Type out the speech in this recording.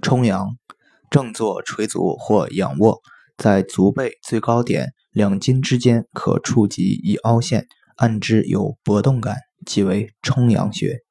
冲阳正坐垂足或仰卧在足背最高点两筋之间可触及一凹陷按之有搏动感即为冲阳穴。